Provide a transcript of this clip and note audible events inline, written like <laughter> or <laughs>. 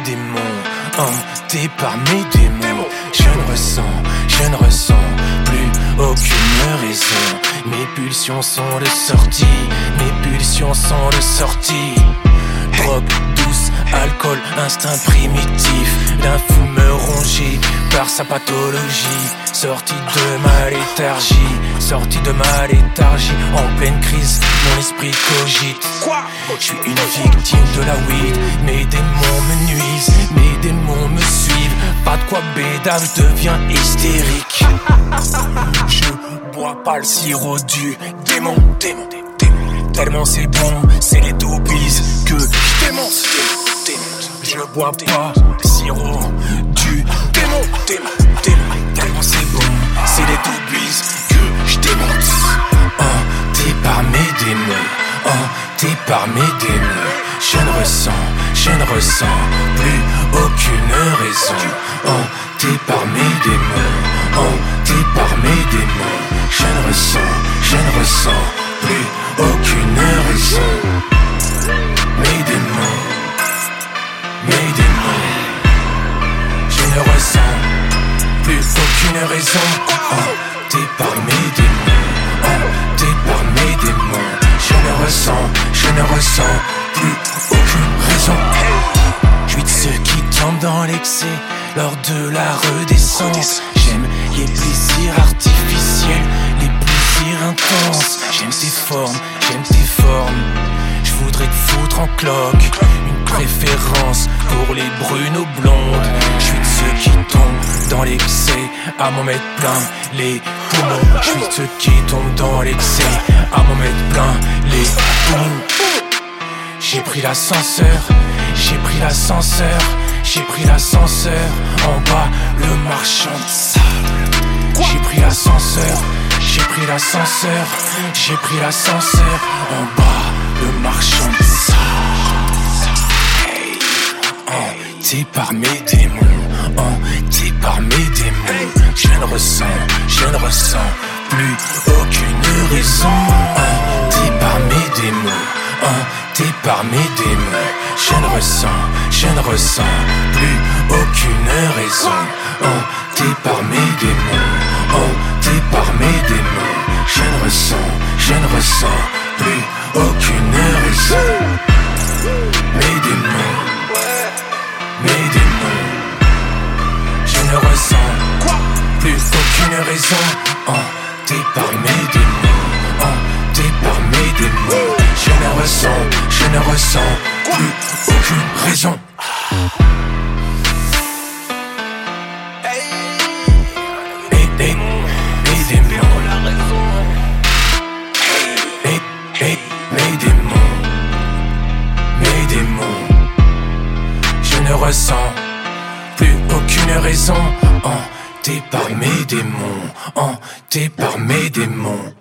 mes démons, hanté par mes démons. Je ne ressens, je ne ressens plus aucune raison. Mes pulsions sont de sortie, mes pulsions sont de sortie. Drogue douce, alcool, instinct primitif par sa pathologie. Sorti de ma léthargie, sorti de ma léthargie, en pleine crise, mon esprit cogite. Quoi Je suis une victime de la weed, mes démons me nuisent, mes démons me suivent. Pas de quoi bédave, je deviens hystérique. <laughs> Je bois pas le sirop du démon, démon, démon. Tellement c'est bon, c'est les dopis que je démonte, démonte, démonte. Je bois pas le sirop du démon, démon, démon. Tellement c'est bon, c'est les dopis que je démonte. Hanté par mes démons, hanté par mes démons. Je ne ressens, je ne ressens plus aucune raison. Hanté par mes démons, hanté par mes démons. Je ne ressens, je ne ressens raison. Hanté par mes démons, hanté par mes démons. Je ne ressens, je ne ressens plus aucune raison. Je suis de ceux qui tombent dans l'excès lors de la redescente. J'aime les plaisirs artificiels, les plaisirs intenses. J'aime tes formes, j'aime tes formes. Je voudrais te foutre en cloque, une préférence pour les brunes aux blondes. Je suis de ceux qui tombent dans l'excès, à m'en mettre plein les poumons. Je suis ceux qui tombent dans l'excès, à m'en mettre plein les poumons. J'ai pris l'ascenseur, j'ai pris l'ascenseur, j'ai pris l'ascenseur en bas, le marchand de sable. J'ai pris l'ascenseur, j'ai pris l'ascenseur, j'ai pris l'ascenseur en bas, le marchand de sable. Hanté par mes démons, ne ressens, je ne ressens plus aucune raison. Hanté par mes démons, hanté par mes démons. Je ne ressens, je ne ressens plus aucune raison. Hanté par mes démons, hanté par mes démons. Je ne ressens, je ne ressens plus aucune raison. Mes démons, mes plus aucune raison. Hanté par mes démons, hanté par mes démons. Je ne ressens, je ne ressens plus aucune raison. Je ne ressens plus aucune raison. Hanté par mes démons. Hanté par mes démons.